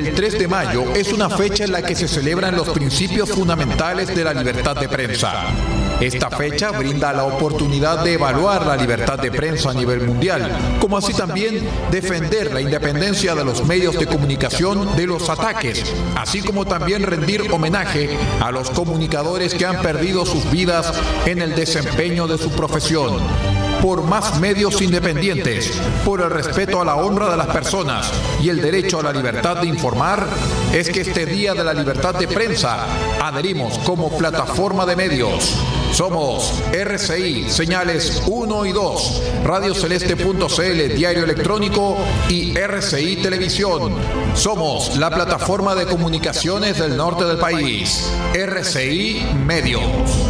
El 3 de mayo es una fecha en la que se celebran los principios fundamentales de la libertad de prensa. Esta fecha brinda la oportunidad de evaluar la libertad de prensa a nivel mundial, como así también defender la independencia de los medios de comunicación de los ataques, así como también rendir homenaje a los comunicadores que han perdido sus vidas en el desempeño de su profesión por más medios independientes, por el respeto a la honra de las personas y el derecho a la libertad de informar, es que este Día de la Libertad de Prensa adherimos como plataforma de medios. Somos RCI, señales 1 y 2, radioceleste.cl, diario electrónico y RCI Televisión. Somos la plataforma de comunicaciones del norte del país. RCI Medios.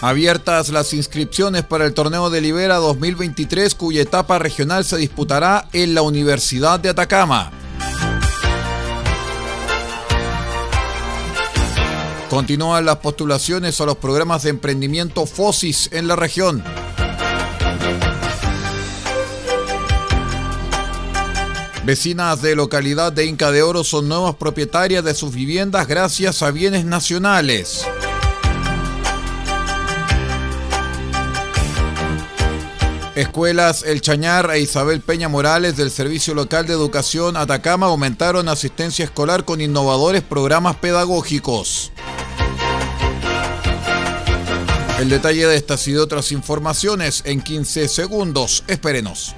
Abiertas las inscripciones para el torneo de Libera 2023 cuya etapa regional se disputará en la Universidad de Atacama. Continúan las postulaciones a los programas de emprendimiento FOSIS en la región. Vecinas de localidad de Inca de Oro son nuevas propietarias de sus viviendas gracias a bienes nacionales. Escuelas El Chañar e Isabel Peña Morales del Servicio Local de Educación Atacama aumentaron asistencia escolar con innovadores programas pedagógicos. El detalle de estas y de otras informaciones en 15 segundos. Espérenos.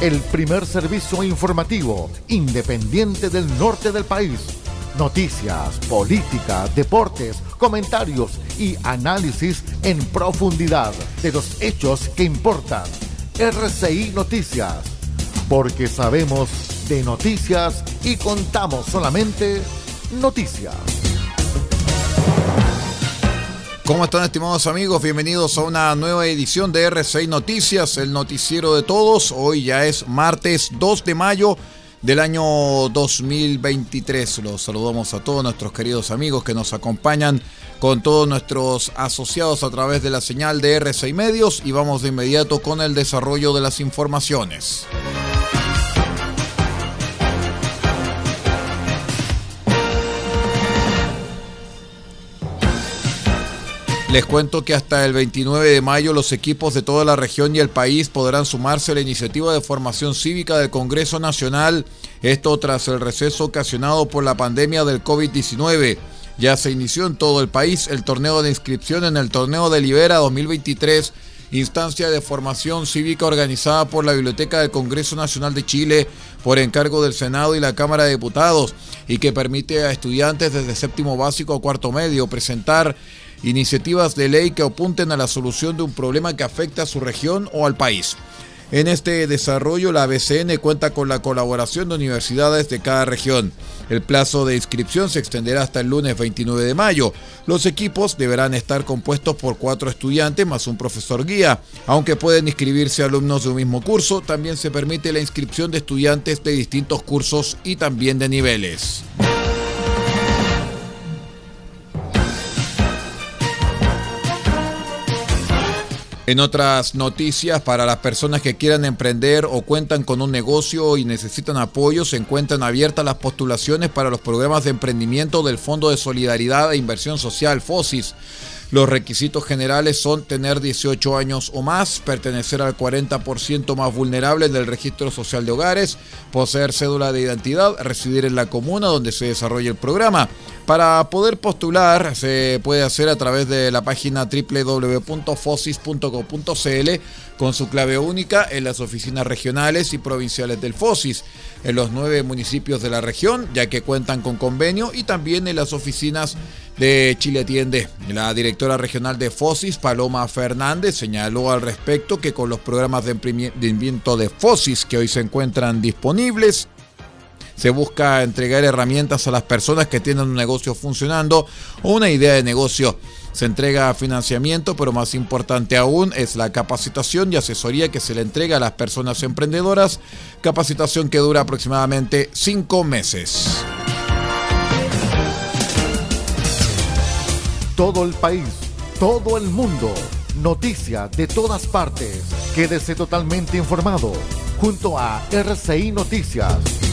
El primer servicio informativo independiente del norte del país Noticias, política, deportes, comentarios y análisis en profundidad de los hechos que importan. RCI Noticias, porque sabemos de noticias y contamos solamente noticias. ¿Cómo están estimados amigos? Bienvenidos a una nueva edición de RCI Noticias, el noticiero de todos. Hoy ya es martes 2 de mayo del año 2023. Los saludamos a todos nuestros queridos amigos que nos acompañan con todos nuestros asociados a través de la señal de R6 Medios y vamos de inmediato con el desarrollo de las informaciones. Les cuento que hasta el 29 de mayo los equipos de toda la región y el país podrán sumarse a la iniciativa de formación cívica del Congreso Nacional, esto tras el receso ocasionado por la pandemia del COVID-19. Ya se inició en todo el país el torneo de inscripción en el torneo de Libera 2023, instancia de formación cívica organizada por la Biblioteca del Congreso Nacional de Chile por encargo del Senado y la Cámara de Diputados y que permite a estudiantes desde séptimo básico a cuarto medio presentar iniciativas de ley que apunten a la solución de un problema que afecta a su región o al país. En este desarrollo, la BCN cuenta con la colaboración de universidades de cada región. El plazo de inscripción se extenderá hasta el lunes 29 de mayo. Los equipos deberán estar compuestos por cuatro estudiantes más un profesor guía. Aunque pueden inscribirse alumnos de un mismo curso, también se permite la inscripción de estudiantes de distintos cursos y también de niveles. En otras noticias, para las personas que quieran emprender o cuentan con un negocio y necesitan apoyo, se encuentran abiertas las postulaciones para los programas de emprendimiento del Fondo de Solidaridad e Inversión Social, FOSIS. Los requisitos generales son tener 18 años o más, pertenecer al 40% más vulnerable del registro social de hogares, poseer cédula de identidad, residir en la comuna donde se desarrolla el programa. Para poder postular se puede hacer a través de la página www.fosis.co.cl con su clave única en las oficinas regionales y provinciales del FOSIS, en los nueve municipios de la región, ya que cuentan con convenio, y también en las oficinas de Chile Atiende. La directora regional de FOSIS, Paloma Fernández, señaló al respecto que con los programas de emprendimiento de FOSIS que hoy se encuentran disponibles, se busca entregar herramientas a las personas que tienen un negocio funcionando o una idea de negocio. Se entrega financiamiento, pero más importante aún es la capacitación y asesoría que se le entrega a las personas emprendedoras, capacitación que dura aproximadamente cinco meses. Todo el país, todo el mundo, noticias de todas partes. Quédese totalmente informado junto a RCI Noticias.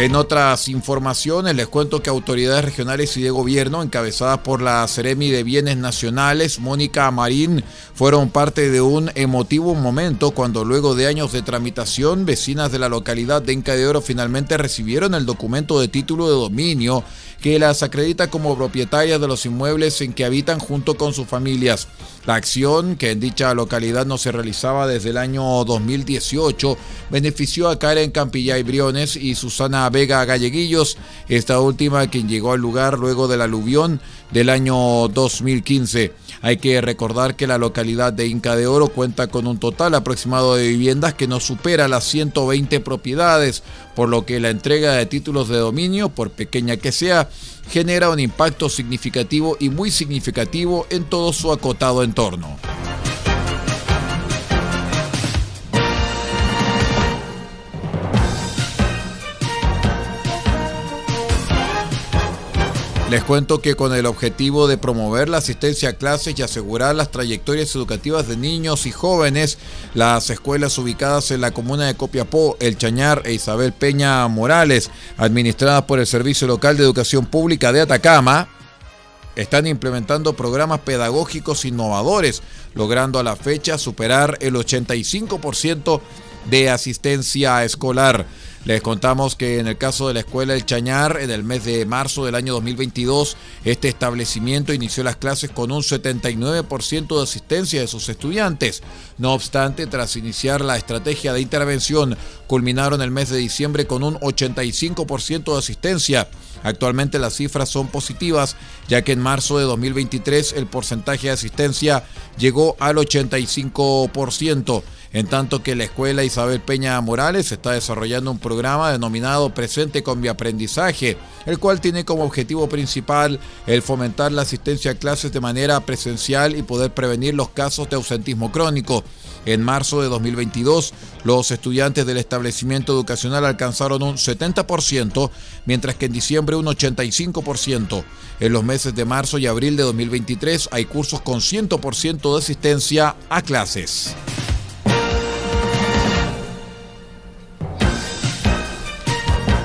En otras informaciones les cuento que autoridades regionales y de gobierno encabezadas por la Ceremi de Bienes Nacionales, Mónica Marín, fueron parte de un emotivo momento cuando luego de años de tramitación, vecinas de la localidad de Inca de Oro finalmente recibieron el documento de título de dominio que las acredita como propietarias de los inmuebles en que habitan junto con sus familias. La acción, que en dicha localidad no se realizaba desde el año 2018, benefició a Karen Campillay Briones y Susana Vega Galleguillos, esta última quien llegó al lugar luego del aluvión del año 2015. Hay que recordar que la localidad de Inca de Oro cuenta con un total aproximado de viviendas que no supera las 120 propiedades, por lo que la entrega de títulos de dominio, por pequeña que sea, genera un impacto significativo y muy significativo en todo su acotado entorno. Les cuento que con el objetivo de promover la asistencia a clases y asegurar las trayectorias educativas de niños y jóvenes, las escuelas ubicadas en la comuna de Copiapó, El Chañar e Isabel Peña Morales, administradas por el Servicio Local de Educación Pública de Atacama, están implementando programas pedagógicos innovadores, logrando a la fecha superar el 85% de asistencia escolar. Les contamos que en el caso de la escuela El Chañar, en el mes de marzo del año 2022, este establecimiento inició las clases con un 79% de asistencia de sus estudiantes. No obstante, tras iniciar la estrategia de intervención, culminaron el mes de diciembre con un 85% de asistencia. Actualmente las cifras son positivas, ya que en marzo de 2023 el porcentaje de asistencia llegó al 85% en tanto que la Escuela Isabel Peña Morales está desarrollando un programa denominado Presente con mi aprendizaje, el cual tiene como objetivo principal el fomentar la asistencia a clases de manera presencial y poder prevenir los casos de ausentismo crónico. En marzo de 2022, los estudiantes del establecimiento educacional alcanzaron un 70%, mientras que en diciembre un 85%. En los meses de marzo y abril de 2023 hay cursos con 100% de asistencia a clases.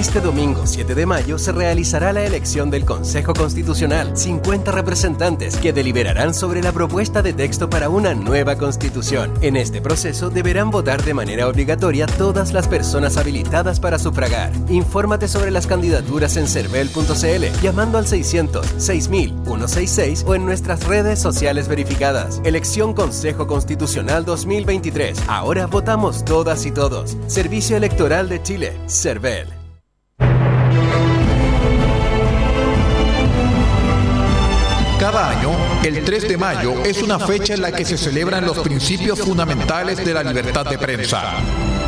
Este domingo 7 de mayo se realizará la elección del Consejo Constitucional, 50 representantes que deliberarán sobre la propuesta de texto para una nueva constitución. En este proceso deberán votar de manera obligatoria todas las personas habilitadas para sufragar. Infórmate sobre las candidaturas en cervel.cl llamando al 600 6000 166 o en nuestras redes sociales verificadas. Elección Consejo Constitucional 2023. Ahora votamos todas y todos. Servicio Electoral de Chile, CERVEL. Cada año, el 3 de mayo es una fecha en la que se celebran los principios fundamentales de la libertad de prensa.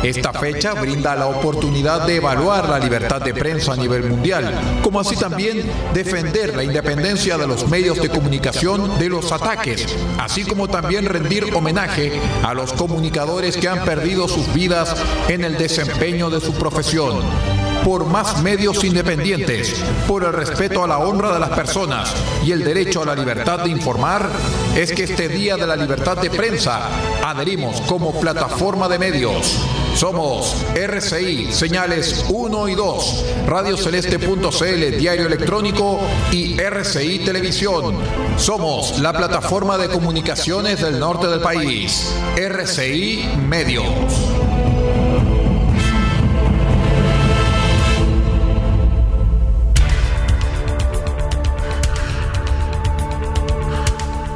Esta fecha brinda la oportunidad de evaluar la libertad de prensa a nivel mundial, como así también defender la independencia de los medios de comunicación de los ataques, así como también rendir homenaje a los comunicadores que han perdido sus vidas en el desempeño de su profesión por más medios independientes, por el respeto a la honra de las personas y el derecho a la libertad de informar, es que este Día de la Libertad de Prensa adherimos como plataforma de medios. Somos RCI, señales 1 y 2, radioceleste.cl, diario electrónico y RCI Televisión. Somos la plataforma de comunicaciones del norte del país. RCI Medios.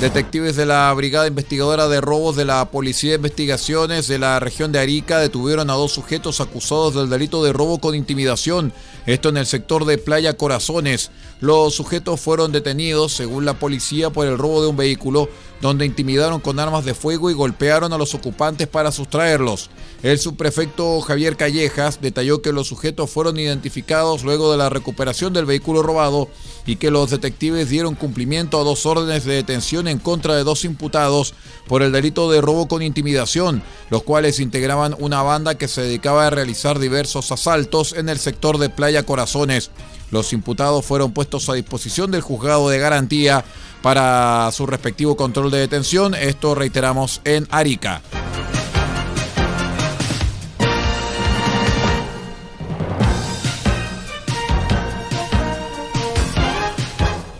Detectives de la Brigada Investigadora de Robos de la Policía de Investigaciones de la región de Arica detuvieron a dos sujetos acusados del delito de robo con intimidación, esto en el sector de Playa Corazones. Los sujetos fueron detenidos, según la policía, por el robo de un vehículo donde intimidaron con armas de fuego y golpearon a los ocupantes para sustraerlos. El subprefecto Javier Callejas detalló que los sujetos fueron identificados luego de la recuperación del vehículo robado y que los detectives dieron cumplimiento a dos órdenes de detención en contra de dos imputados por el delito de robo con intimidación, los cuales integraban una banda que se dedicaba a realizar diversos asaltos en el sector de Playa Corazones. Los imputados fueron puestos a disposición del juzgado de garantía para su respectivo control de detención. Esto reiteramos en Arica.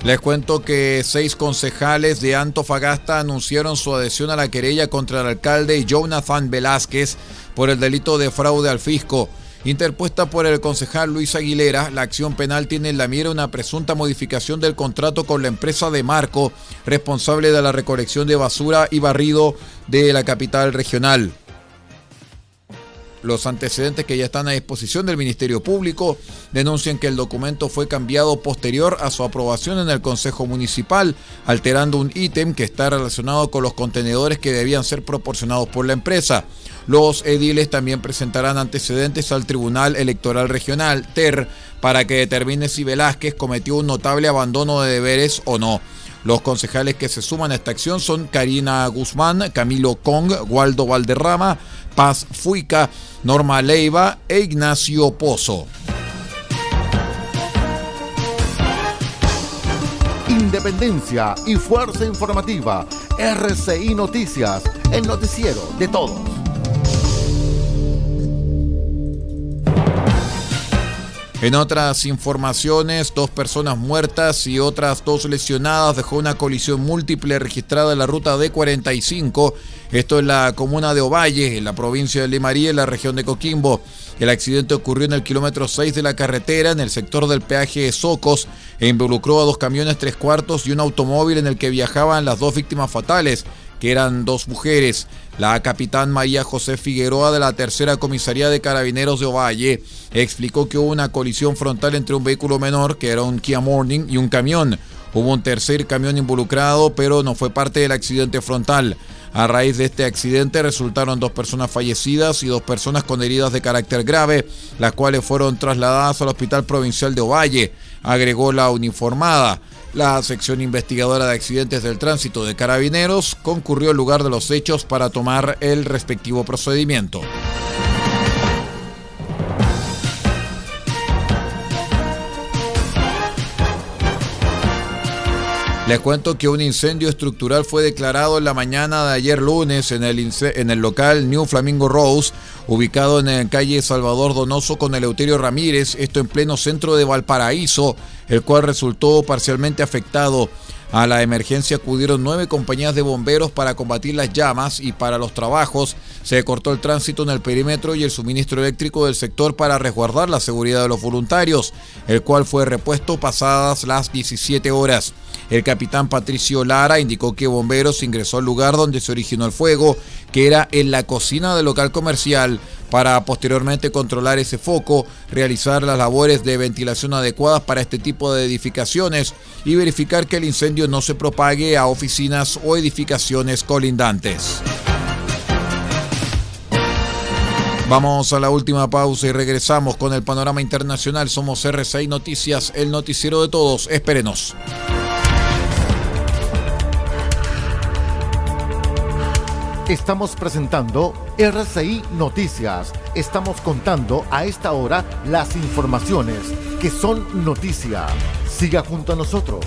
Les cuento que seis concejales de Antofagasta anunciaron su adhesión a la querella contra el alcalde Jonathan Velázquez por el delito de fraude al fisco. Interpuesta por el concejal Luis Aguilera, la acción penal tiene en la mira una presunta modificación del contrato con la empresa de Marco, responsable de la recolección de basura y barrido de la capital regional. Los antecedentes que ya están a disposición del Ministerio Público denuncian que el documento fue cambiado posterior a su aprobación en el Consejo Municipal, alterando un ítem que está relacionado con los contenedores que debían ser proporcionados por la empresa. Los ediles también presentarán antecedentes al Tribunal Electoral Regional, TER, para que determine si Velázquez cometió un notable abandono de deberes o no. Los concejales que se suman a esta acción son Karina Guzmán, Camilo Kong, Waldo Valderrama, Paz Fuica, Norma Leiva e Ignacio Pozo. Independencia y fuerza informativa. RCI Noticias, el noticiero de todos. En otras informaciones, dos personas muertas y otras dos lesionadas dejó una colisión múltiple registrada en la ruta D45, esto en la comuna de Ovalle, en la provincia de Limarí, en la región de Coquimbo. El accidente ocurrió en el kilómetro 6 de la carretera, en el sector del peaje de Socos, e involucró a dos camiones tres cuartos y un automóvil en el que viajaban las dos víctimas fatales, que eran dos mujeres. La capitán María José Figueroa de la tercera comisaría de carabineros de Ovalle explicó que hubo una colisión frontal entre un vehículo menor, que era un Kia Morning, y un camión. Hubo un tercer camión involucrado, pero no fue parte del accidente frontal. A raíz de este accidente resultaron dos personas fallecidas y dos personas con heridas de carácter grave, las cuales fueron trasladadas al Hospital Provincial de Ovalle, agregó la uniformada. La sección investigadora de accidentes del tránsito de carabineros concurrió al lugar de los hechos para tomar el respectivo procedimiento. Les cuento que un incendio estructural fue declarado en la mañana de ayer lunes en el, local New Flamingo Rose, ubicado en la calle Salvador Donoso con Eleuterio Ramírez, esto en pleno centro de Valparaíso el cual resultó parcialmente afectado. A la emergencia acudieron nueve compañías de bomberos para combatir las llamas y para los trabajos se cortó el tránsito en el perímetro y el suministro eléctrico del sector para resguardar la seguridad de los voluntarios, el cual fue repuesto pasadas las 17 horas. El capitán Patricio Lara indicó que bomberos ingresó al lugar donde se originó el fuego, que era en la cocina del local comercial, para posteriormente controlar ese foco, realizar las labores de ventilación adecuadas para este tipo de edificaciones y verificar que el incendio no se propague a oficinas o edificaciones colindantes. Vamos a la última pausa y regresamos con el panorama internacional. Somos R6 Noticias, el noticiero de todos. Espérenos. Estamos presentando RCI Noticias. Estamos contando a esta hora las informaciones que son noticia. Siga junto a nosotros.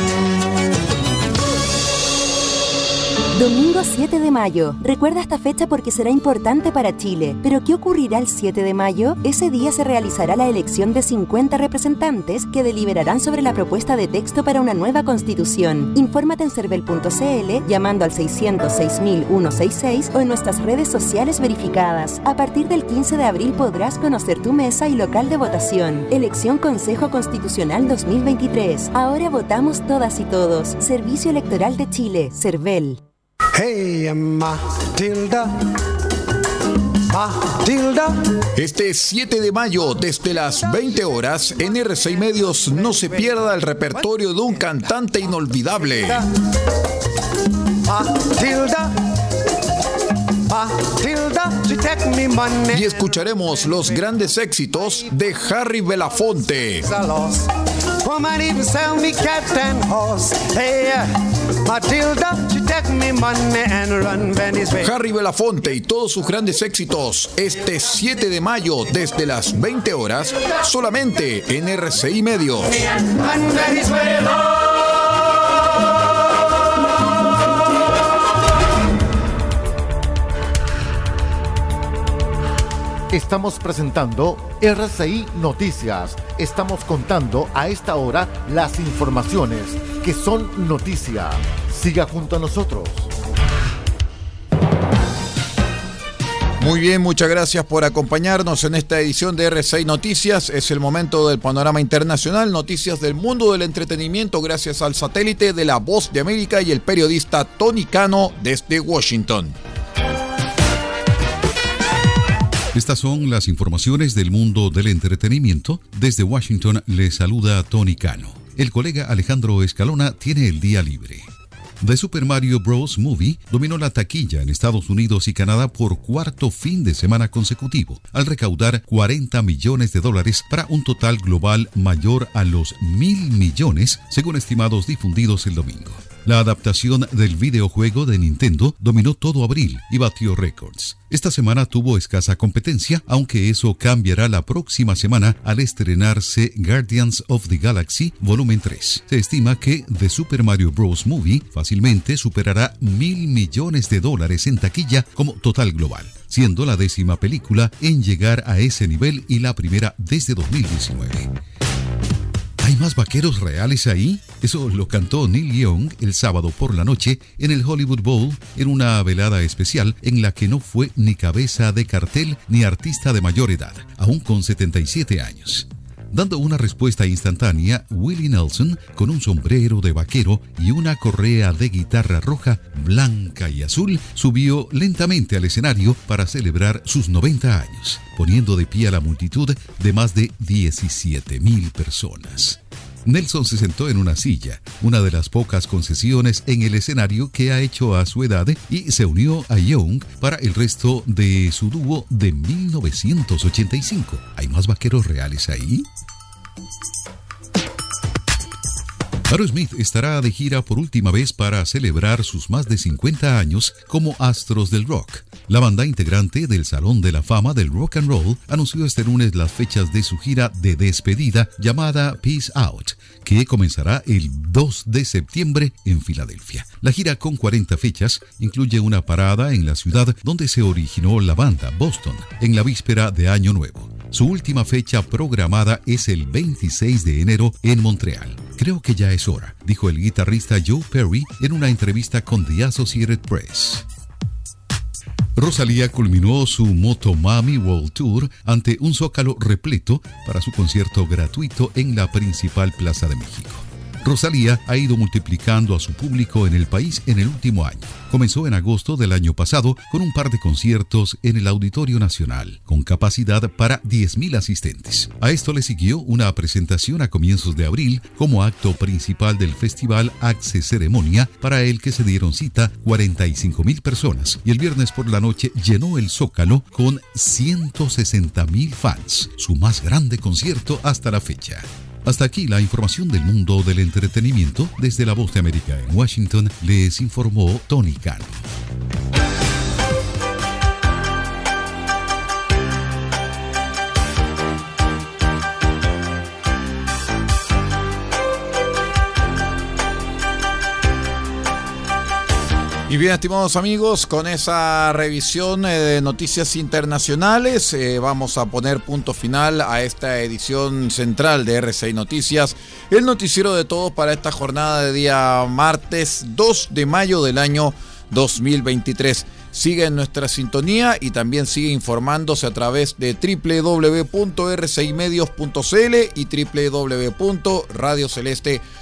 Domingo 7 de mayo. Recuerda esta fecha porque será importante para Chile. Pero ¿qué ocurrirá el 7 de mayo? Ese día se realizará la elección de 50 representantes que deliberarán sobre la propuesta de texto para una nueva constitución. Infórmate en cervel.cl llamando al 606.166 o en nuestras redes sociales verificadas. A partir del 15 de abril podrás conocer tu mesa y local de votación. Elección Consejo Constitucional 2023. Ahora votamos todas y todos. Servicio Electoral de Chile, CERVEL. Hey, Matilda. Matilda. Este 7 de mayo, desde las 20 horas, en R6 Medios no se pierda el repertorio de un cantante inolvidable. Matilda. Y escucharemos los grandes éxitos de Harry Belafonte. Harry Belafonte y todos sus grandes éxitos este 7 de mayo desde las 20 horas solamente en RCI Medios. Estamos presentando RCI Noticias. Estamos contando a esta hora las informaciones que son noticia. Siga junto a nosotros. Muy bien, muchas gracias por acompañarnos en esta edición de R6 Noticias. Es el momento del panorama internacional, noticias del mundo del entretenimiento gracias al satélite de la Voz de América y el periodista Tony Cano desde Washington. Estas son las informaciones del mundo del entretenimiento. Desde Washington le saluda Tony Cano. El colega Alejandro Escalona tiene el día libre. The Super Mario Bros. Movie dominó la taquilla en Estados Unidos y Canadá por cuarto fin de semana consecutivo, al recaudar 40 millones de dólares para un total global mayor a los mil millones, según estimados difundidos el domingo. La adaptación del videojuego de Nintendo dominó todo abril y batió récords. Esta semana tuvo escasa competencia, aunque eso cambiará la próxima semana al estrenarse Guardians of the Galaxy Volumen 3. Se estima que The Super Mario Bros. Movie fácilmente superará mil millones de dólares en taquilla como total global siendo la décima película en llegar a ese nivel y la primera desde 2019. ¿Hay más vaqueros reales ahí? Eso lo cantó Neil Young el sábado por la noche en el Hollywood Bowl en una velada especial en la que no fue ni cabeza de cartel ni artista de mayor edad, aún con 77 años. Dando una respuesta instantánea, Willie Nelson, con un sombrero de vaquero y una correa de guitarra roja, blanca y azul, subió lentamente al escenario para celebrar sus 90 años, poniendo de pie a la multitud de más de 17 mil personas. Nelson se sentó en una silla, una de las pocas concesiones en el escenario que ha hecho a su edad, y se unió a Young para el resto de su dúo de 1985. ¿Hay más vaqueros reales ahí? Aerosmith estará de gira por última vez para celebrar sus más de 50 años como astros del rock. La banda integrante del Salón de la Fama del Rock and Roll anunció este lunes las fechas de su gira de despedida llamada Peace Out, que comenzará el 2 de septiembre en Filadelfia. La gira con 40 fechas incluye una parada en la ciudad donde se originó la banda, Boston, en la víspera de Año Nuevo. Su última fecha programada es el 26 de enero en Montreal. Creo que ya es hora, dijo el guitarrista Joe Perry en una entrevista con The Associated Press. Rosalía culminó su Motomami World Tour ante un zócalo repleto para su concierto gratuito en la principal plaza de México. Rosalía ha ido multiplicando a su público en el país en el último año. Comenzó en agosto del año pasado con un par de conciertos en el Auditorio Nacional, con capacidad para 10.000 asistentes. A esto le siguió una presentación a comienzos de abril como acto principal del festival Axe Ceremonia, para el que se dieron cita 45.000 personas, y el viernes por la noche llenó el Zócalo con 160.000 fans, su más grande concierto hasta la fecha. Hasta aquí la información del mundo del entretenimiento. Desde la Voz de América en Washington les informó Tony Cano. Y bien, estimados amigos, con esa revisión eh, de noticias internacionales, eh, vamos a poner punto final a esta edición central de RCI Noticias, el noticiero de todos para esta jornada de día martes 2 de mayo del año 2023. Sigue en nuestra sintonía y también sigue informándose a través de www.rcimedios.cl y www.radioceleste.com